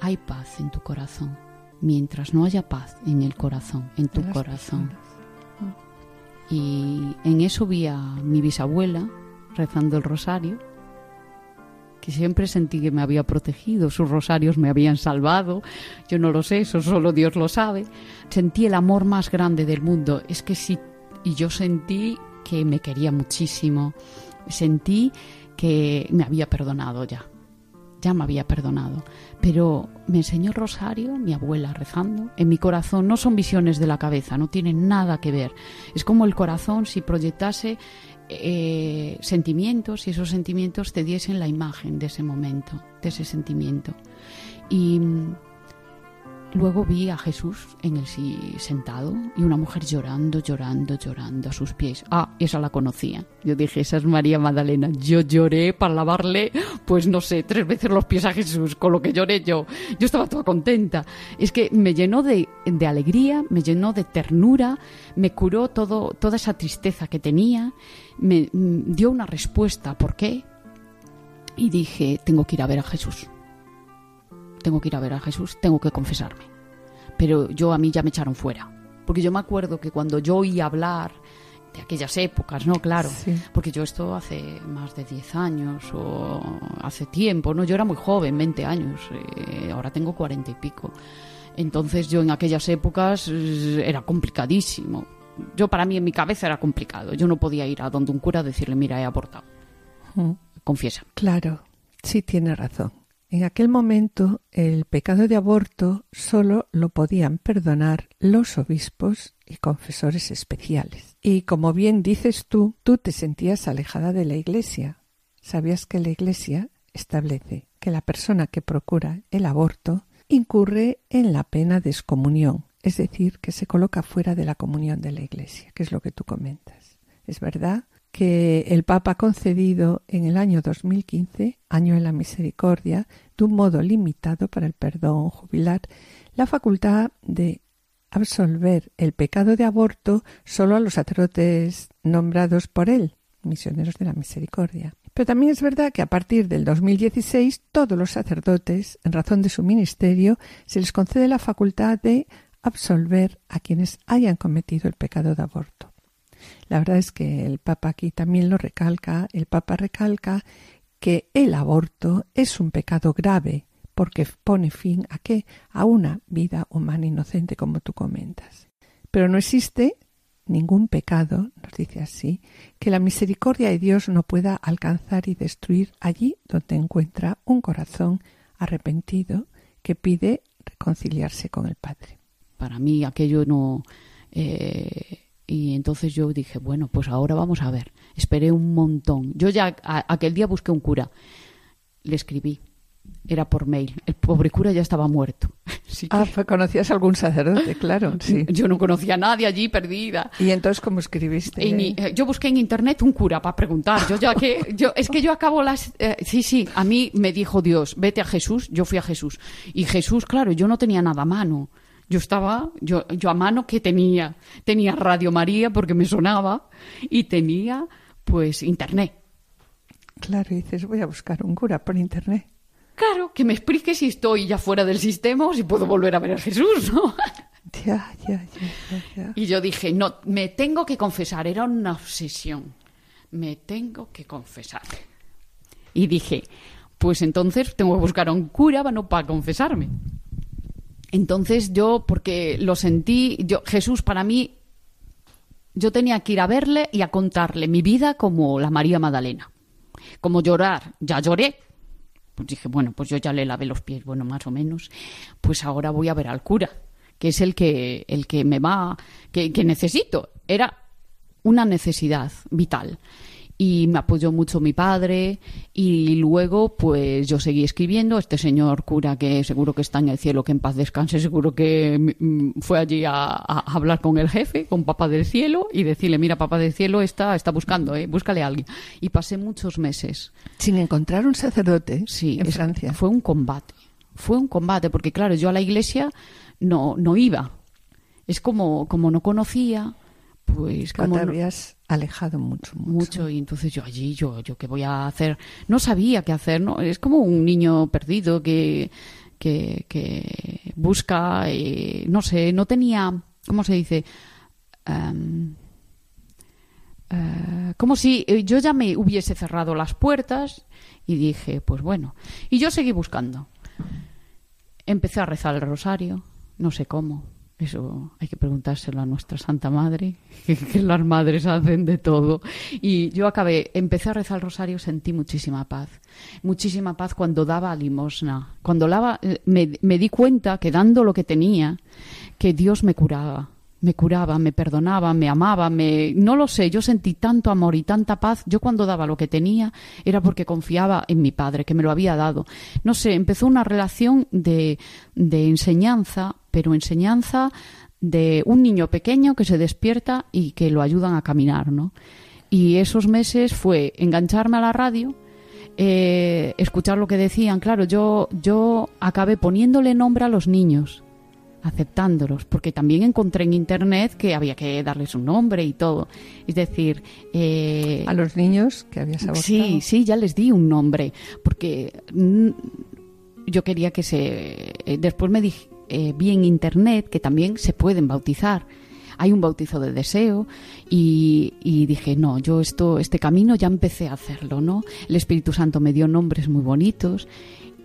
hay paz en tu corazón, mientras no haya paz en el corazón, en tu corazón. personas. Y en eso vi a mi bisabuela rezando el rosario, que siempre sentí que me había protegido, sus rosarios me habían salvado, yo no lo sé, eso solo Dios lo sabe. Sentí el amor más grande del mundo, es que sí, y yo sentí que me quería muchísimo, sentí que me había perdonado ya, ya me había perdonado. Pero me enseñó rosario, mi abuela rezando, en mi corazón. No son visiones de la cabeza, no tienen nada que ver. Es como el corazón si proyectase eh, sentimientos y esos sentimientos te diesen la imagen de ese momento, de ese sentimiento. Y mm, luego vi a Jesús en el sí sentado y una mujer llorando, llorando, llorando a sus pies. Ah, esa la conocía. Yo dije, esa es María Magdalena. Yo lloré para lavarle, pues no sé, tres veces los pies a Jesús, con lo que lloré yo. Yo estaba toda contenta. Es que me llenó de, de alegría, me llenó de ternura, me curó todo, toda esa tristeza que tenía, me mm, dio una respuesta. ¿Por qué? Y dije, tengo que ir a ver a Jesús tengo que ir a ver a Jesús, tengo que confesarme. Pero yo a mí ya me echaron fuera. Porque yo me acuerdo que cuando yo oía hablar de aquellas épocas, ¿no? Claro. Sí. Porque yo esto hace más de 10 años o hace tiempo, ¿no? Yo era muy joven, 20 años, eh, ahora tengo 40 y pico. Entonces yo en aquellas épocas eh, era complicadísimo. Yo para mí en mi cabeza era complicado. Yo no podía ir a donde un cura a decirle, mira, he abortado. Confiesa. Claro, sí tiene razón. En aquel momento el pecado de aborto solo lo podían perdonar los obispos y confesores especiales. Y como bien dices tú, tú te sentías alejada de la Iglesia. Sabías que la Iglesia establece que la persona que procura el aborto incurre en la pena de excomunión, es decir, que se coloca fuera de la comunión de la Iglesia, que es lo que tú comentas. Es verdad que el Papa ha concedido en el año 2015, año de la misericordia, de un modo limitado para el perdón jubilar, la facultad de absolver el pecado de aborto solo a los sacerdotes nombrados por él, misioneros de la misericordia. Pero también es verdad que a partir del 2016 todos los sacerdotes, en razón de su ministerio, se les concede la facultad de absolver a quienes hayan cometido el pecado de aborto. La verdad es que el Papa aquí también lo recalca, el Papa recalca que el aborto es un pecado grave porque pone fin a qué? A una vida humana inocente como tú comentas. Pero no existe ningún pecado, nos dice así, que la misericordia de Dios no pueda alcanzar y destruir allí donde encuentra un corazón arrepentido que pide reconciliarse con el Padre. Para mí aquello no... eh, y entonces yo dije, bueno, pues ahora vamos a ver. Esperé un montón. Yo ya a- aquel día busqué un cura. Le escribí era por mail. El pobre cura ya estaba muerto. [LAUGHS] Así que Ah, conocías a algún sacerdote, claro, [LAUGHS] sí. Yo no conocía a nadie allí perdida. Y entonces, ¿cómo escribiste? En- eh, yo busqué en internet un cura para preguntar. Yo ya que [LAUGHS] yo es que yo acabo las eh, sí sí a mí me dijo Dios vete a Jesús. Yo fui a Jesús y Jesús claro yo no tenía nada a mano. Yo estaba yo yo a mano que tenía tenía Radio María porque me sonaba y tenía pues internet. Claro, y dices, voy a buscar un cura por internet. Claro que me explique si estoy ya fuera del sistema o si puedo volver a ver a Jesús, ¿no? [LAUGHS] Ya, ya, ya, ya. Y yo dije, no, me tengo que confesar, era una obsesión. Me tengo que confesar. Y dije, pues entonces tengo que buscar a un cura bueno, para confesarme. Entonces yo, porque lo sentí, yo, Jesús para mí, yo tenía que ir a verle y a contarle mi vida como la María Magdalena. Como llorar, ya lloré. Pues dije, bueno, pues yo ya le lavé los pies, bueno, más o menos. Pues ahora voy a ver al cura, que es el que, el que me va, que, que necesito. Era una necesidad vital. Y me apoyó mucho mi padre y luego pues yo seguí escribiendo. Este señor cura que seguro que está en el cielo, que en paz descanse, seguro que mm, fue allí a, a hablar con el jefe, con papá del cielo y decirle, mira, papá del cielo está, está buscando, ¿eh? búscale a alguien. Y pasé muchos meses Sin encontrar un sacerdote Sí, en es- Francia. Fue un combate. Fue un combate, porque claro, yo a la iglesia no, no iba. Es como, como no conocía, pues como no- habías alejado mucho, mucho. mucho y entonces yo allí yo yo qué voy a hacer no sabía qué hacer no es como un niño perdido que que, que busca eh, no sé no tenía cómo se dice eh, como si eh, yo ya me hubiese cerrado las puertas y dije pues bueno. Y yo seguí buscando. Empecé a rezar el rosario no sé cómo eso hay que preguntárselo a nuestra Santa Madre, [LAUGHS] que, las madres hacen de todo. Y yo acabé, empecé a rezar el rosario, sentí muchísima paz. Muchísima paz cuando daba limosna. Cuando daba, eh, me, me di cuenta que dando lo que tenía, que Dios me curaba. Me curaba, me perdonaba, me amaba, me... No lo sé, yo sentí tanto amor y tanta paz. Yo cuando daba lo que tenía era porque confiaba en mi padre, que me lo había dado. No sé, empezó una relación de, de enseñanza, pero enseñanza de un niño pequeño que se despierta y que lo ayudan a caminar, ¿no? Y esos meses fue engancharme a la radio, eh, escuchar lo que decían. Claro, yo, yo acabé poniéndole nombre a los niños, aceptándolos, porque también encontré en internet que había que darles un nombre y todo. Es decir, eh, A los niños que habías abortado. Sí, sí, ya les di un nombre, porque mm, yo quería que se... eh, después me dije, eh, vi en internet que también se pueden bautizar. Hay un bautizo de deseo y, y dije, no, yo esto, este camino ya empecé a hacerlo, ¿no? El Espíritu Santo me dio nombres muy bonitos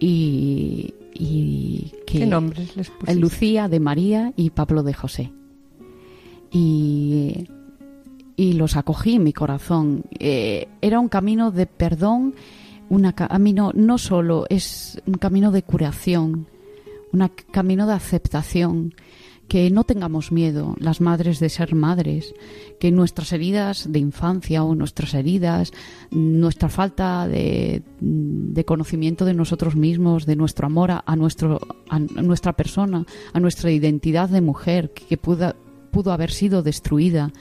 y... y que, ¿Qué nombres les pusiste? Lucía de María y Pablo de José. Y, y los acogí en mi corazón. Eh, era un camino de perdón, un camino no solo, es un camino de curación, un camino de aceptación. Que no tengamos miedo, las madres, de ser madres, que nuestras heridas de infancia o nuestras heridas, nuestra falta de, de conocimiento de nosotros mismos, de nuestro amor a, nuestro, a nuestra persona, a nuestra identidad de mujer, que, pudo, pudo haber sido destruida,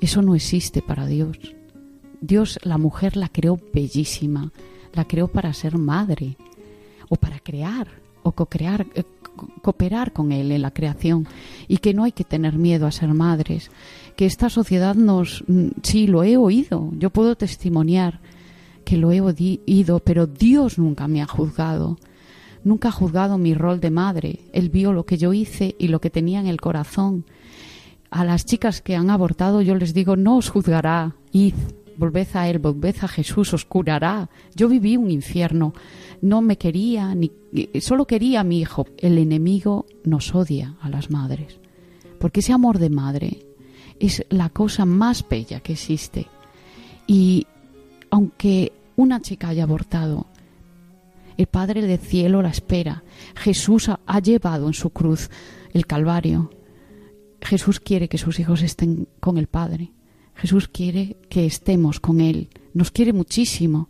eso no existe para Dios. Dios, la mujer la creó bellísima, la creó para ser madre, o para crear, o co-crear, eh, cooperar con Él en la creación, y que no hay que tener miedo a ser madres, que esta sociedad nos, mm, sí, lo he oído, yo puedo testimoniar que lo he oído, pero Dios nunca me ha juzgado, nunca ha juzgado mi rol de madre, Él vio lo que yo hice y lo que tenía en el corazón, a las chicas que han abortado yo les digo, no os juzgará, id, volved a Él, volved a Jesús, os curará. Yo viví un infierno, no me quería, ni solo quería a mi hijo. El enemigo nos odia a las madres, porque ese amor de madre es la cosa más bella que existe. Y aunque una chica haya abortado, el Padre del cielo la espera. Jesús ha llevado en su cruz el Calvario. Jesús quiere que sus hijos estén con el Padre. Jesús quiere que estemos con Él. Nos quiere muchísimo.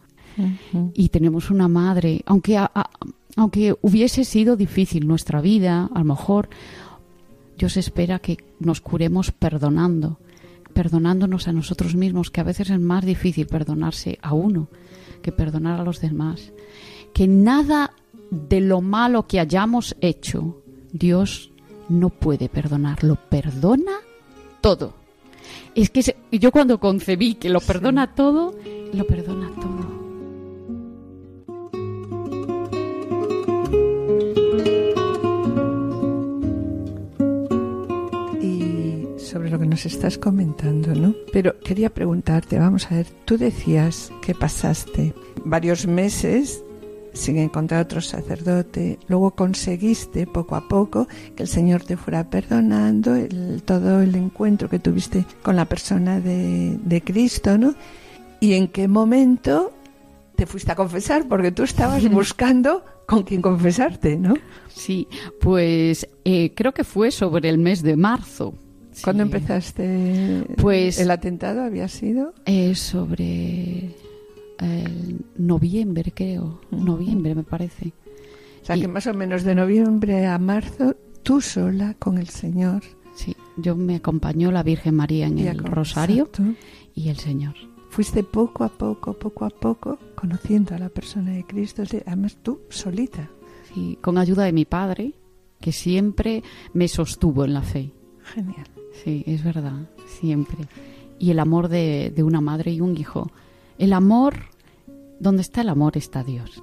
Y tenemos una madre, aunque, a- a- aunque hubiese sido difícil nuestra vida, a lo mejor Dios espera que nos curemos perdonando, perdonándonos a nosotros mismos, que a veces es más difícil perdonarse a uno que perdonar a los demás. Que nada de lo malo que hayamos hecho, Dios no puede perdonar, lo perdona todo. Es que se- yo cuando concebí que lo perdona todo, lo perdona todo. y sobre lo que nos estás comentando, ¿no? Pero quería preguntarte, vamos a ver, tú decías que pasaste varios meses sin encontrar otro sacerdote, luego conseguiste poco a poco que el Señor te fuera perdonando, el- todo el encuentro que tuviste con la persona de, de Cristo, ¿no? ¿Y en qué momento te fuiste a confesar? Porque tú estabas [LAUGHS] buscando con quién confesarte, ¿no? Sí, pues eh, creo que fue sobre el mes de marzo. ¿Cuándo Sí. empezaste? Pues- ¿El atentado había sido? Eh, sobre el noviembre, creo. Noviembre, me parece. O sea, Y- que más o menos de noviembre a marzo, tú sola con el Señor. Sí, yo me acompañó la Virgen María en el rosario y el Señor. Fuiste poco a poco, poco a poco, conociendo a la persona de Cristo. Además, tú solita. Sí, con ayuda de mi padre, que siempre me sostuvo en la fe. Genial. Sí, es verdad, siempre. Y el amor de, de una madre y un hijo. El amor, donde está el amor está Dios.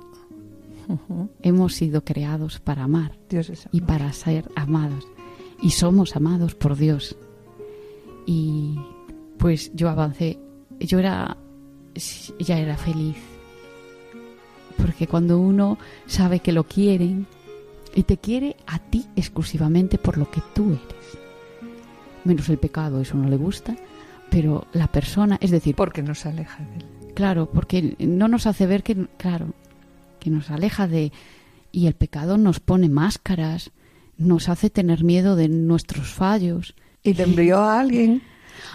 Hemos sido creados para amar Dios es y para ser amados. Y somos amados por Dios. Y pues yo avancé. Yo era, ya era feliz. Porque cuando uno sabe que lo quieren y te quiere a ti exclusivamente por lo que tú eres. Menos el pecado, eso no le gusta. Pero la persona, es decir, Porque nos aleja de él. Claro, porque no nos hace ver que, claro, que nos aleja de... Y el pecado nos pone máscaras, nos hace tener miedo de nuestros fallos. Y te envió a alguien.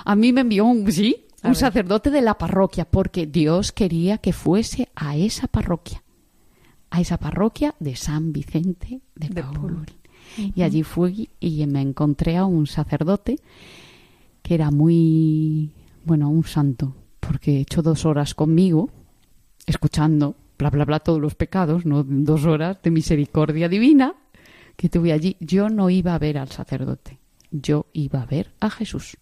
A mí me envió un, sí, A un ver. sacerdote de la parroquia, porque Dios quería que fuese a esa parroquia, a esa parroquia de San Vicente de, De Paul. Paul. Y allí fui y me encontré a un sacerdote que era muy, bueno, un santo, porque echó dos horas conmigo, escuchando, bla, bla, bla, todos los pecados, ¿no? Dos horas de misericordia divina que tuve allí. Yo no iba a ver al sacerdote, yo iba a ver a Jesús.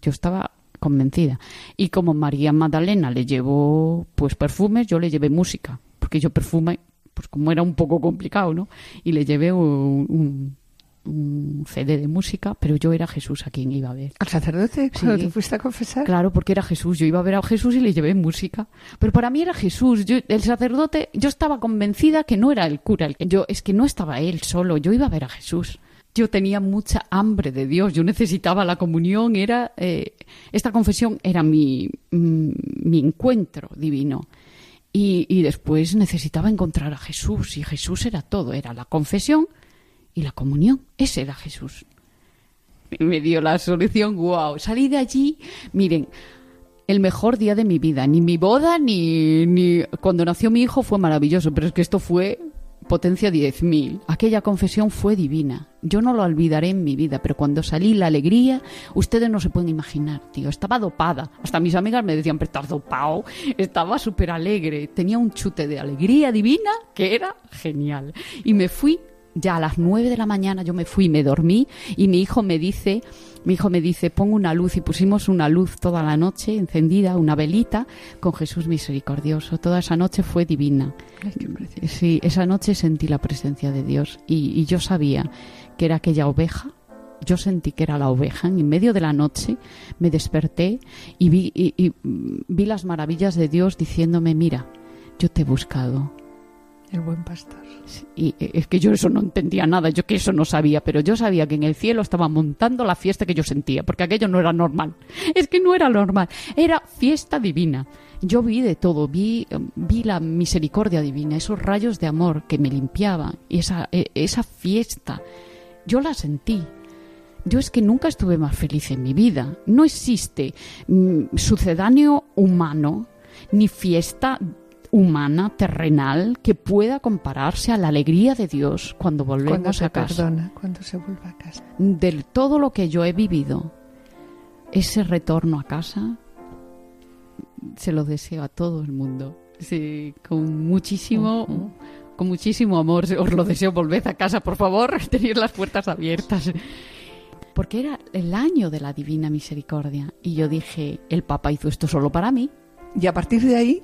Yo estaba convencida. Y como María Magdalena le llevó pues perfumes, yo le llevé música, porque yo perfume, pues como era un poco complicado, ¿no? Y le llevé un, un, un CD de música, pero yo era Jesús a quien iba a ver. Al sacerdote, cuando Sí. te fuiste a confesar. Claro, porque era Jesús. Yo iba a ver a Jesús y le llevé música. Pero para mí era Jesús. Yo, el sacerdote, yo estaba convencida que no era el cura. El que, yo, es que no estaba él solo. Yo iba a ver a Jesús. Yo tenía mucha hambre de Dios. Yo necesitaba la comunión. Era eh, esta confesión era mi, mm, mi encuentro divino. Y, y después necesitaba encontrar a Jesús. Y Jesús era todo. Era la confesión y la comunión. Ese era Jesús me dio la solución, wow. Salí de allí, miren, el mejor día de mi vida. Ni mi boda, ni, ni cuando nació mi hijo fue maravilloso, pero es que esto fue potencia 10.000. Aquella confesión fue divina. Yo no lo olvidaré en mi vida, pero cuando salí la alegría, ustedes no se pueden imaginar, tío. Estaba dopada. Hasta mis amigas me decían, pero estás dopado. Estaba súper alegre. Tenía un chute de alegría divina que era genial. Y me fui ya a las nueve de la mañana yo me fui, me dormí y mi hijo me dice, mi hijo me dice, pon una luz y pusimos una luz toda la noche encendida, una velita con Jesús misericordioso. Toda esa noche fue divina. Ay, qué. Sí, esa noche sentí la presencia de Dios y, y yo sabía que era aquella oveja. Yo sentí que era la oveja. En medio de la noche me desperté y vi, y- y, vi las maravillas de Dios diciéndome, mira, yo te he buscado, El buen pastor. y eh, es que yo eso no entendía nada, yo que eso no sabía, pero yo sabía que en el cielo estaba montando la fiesta que yo sentía, porque aquello no era normal. [LAUGHS] Es que no era normal, era fiesta divina. Yo vi de todo, vi, eh, vi la misericordia divina, esos rayos de amor que me limpiaban, y esa, eh, esa fiesta, yo la sentí. Yo es que nunca estuve más feliz en mi vida. No existe mm, sucedáneo humano ni fiesta humana, terrenal, que pueda compararse a la alegría de Dios cuando Cuando volvemos se a casa. perdona, cuando se vuelve a casa. De todo lo que yo he vivido, ese retorno a casa, se lo deseo a todo el mundo. Sí, con muchísimo, Ujú. con muchísimo amor. Os lo deseo, volved a casa, por favor, [LAUGHS] tener las puertas abiertas. Porque era el año de la Divina Misericordia. Y yo dije, el Papa hizo esto solo para mí. Y a partir de ahí,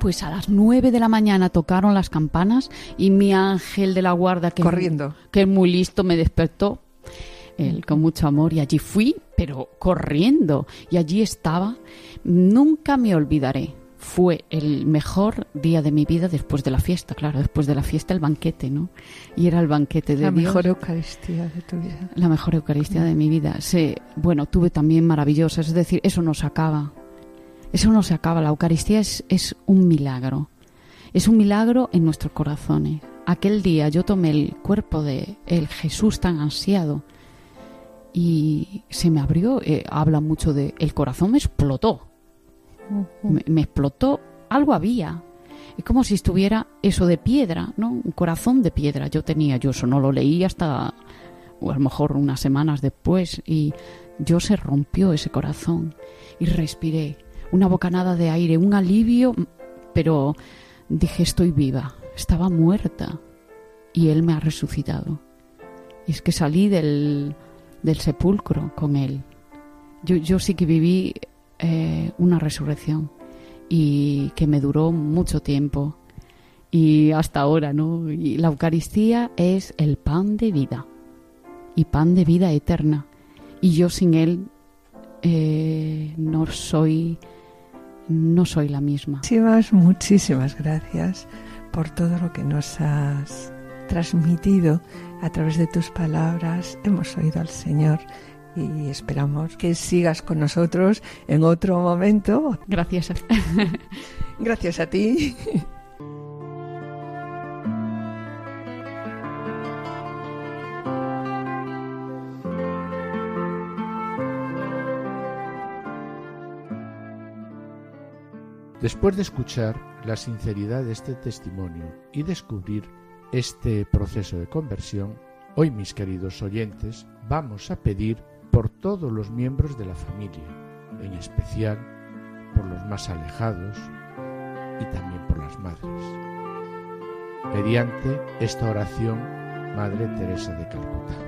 Pues a las nueve de la mañana tocaron las campanas y mi ángel de la guarda, que, corriendo. que es muy listo, me despertó. Él con mucho amor y allí fui, pero corriendo. Y allí estaba. Nunca me olvidaré. Fue el mejor día de mi vida después de la fiesta, claro, después de la fiesta el banquete, ¿no? Y era el banquete de La Dios. mejor Eucaristía de tu vida. La mejor Eucaristía de mi vida. Sí, bueno, tuve también maravillosas, es decir, eso no se acaba. Eso no se acaba. La Eucaristía es, es un milagro. Es un milagro en nuestros corazones. Aquel día yo tomé el cuerpo de el Jesús tan ansiado y se me abrió. eh, habla mucho de. El corazón me explotó. Me, me explotó. Algo había. Es como si estuviera eso de piedra, ¿no? Un corazón de piedra. Yo tenía, yo eso no lo leí hasta o a lo mejor unas semanas después, y yo se rompió ese corazón y respiré una bocanada de aire, un alivio, pero dije estoy viva, estaba muerta y él me ha resucitado. Y es que salí del, del sepulcro con él. Yo, yo sí que viví eh, una resurrección y que me duró mucho tiempo y hasta ahora, ¿no? Y la Eucaristía es el pan de vida y pan de vida eterna. Y yo sin él eh, no soy no soy la misma. Muchísimas, muchísimas gracias por todo lo que nos has transmitido a través de tus palabras. Hemos oído al Señor y esperamos que sigas con nosotros en otro momento. Gracias. [LAUGHS] Gracias a ti. [LAUGHS] Después de escuchar la sinceridad de este testimonio y descubrir este proceso de conversión, hoy mis queridos oyentes vamos a pedir por todos los miembros de la familia, en especial por los más alejados y también por las madres. Mediante esta oración, Madre Teresa de Calcuta.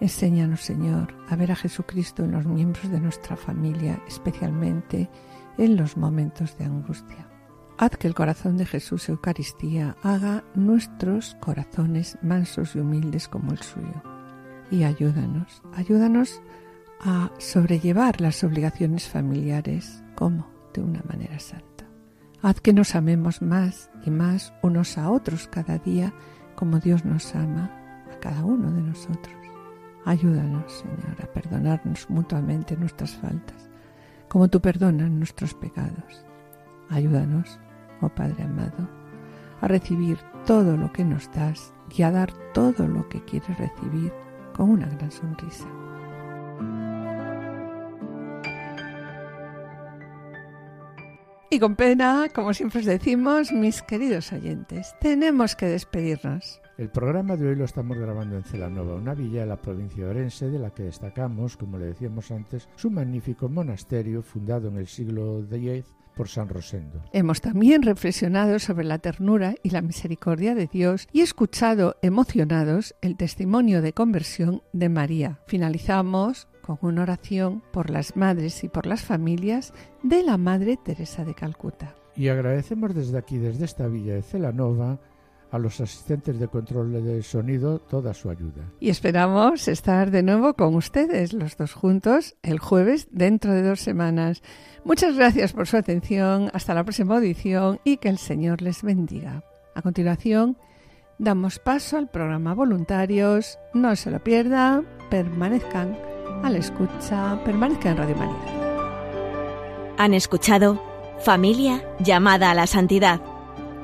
Enséñanos, Señor, a ver a Jesucristo en los miembros de nuestra familia, especialmente en los momentos de angustia. Haz que el corazón de Jesús Eucaristía haga nuestros corazones mansos y humildes como el suyo. Y ayúdanos, ayúdanos a sobrellevar las obligaciones familiares como de una manera santa. Haz que nos amemos más y más unos a otros cada día como Dios nos ama a cada uno de nosotros. Ayúdanos, Señor, a perdonarnos mutuamente nuestras faltas, como tú perdonas nuestros pecados. Ayúdanos, oh Padre amado, a recibir todo lo que nos das y a dar todo lo que quieres recibir con una gran sonrisa. Y con pena, como siempre os decimos, mis queridos oyentes, tenemos que despedirnos. El programa de hoy lo estamos grabando en Celanova, una villa de la provincia de Orense, de la que destacamos, como le decíamos antes, su magnífico monasterio fundado en el siglo X por San Rosendo. Hemos también reflexionado sobre la ternura y la misericordia de Dios y escuchado emocionados el testimonio de conversión de María. Finalizamos con una oración por las madres y por las familias de la Madre Teresa de Calcuta. Y agradecemos desde aquí, desde esta villa de Celanova, a los asistentes de control de sonido toda su ayuda. Y esperamos estar de nuevo con ustedes, los dos juntos, el jueves dentro de dos semanas. Muchas gracias por su atención, hasta la próxima audición y que el Señor les bendiga. A continuación, damos paso al programa Voluntarios. No se lo pierda, permanezcan a la escucha, permanezcan en Radio María. Han escuchado Familia llamada a la santidad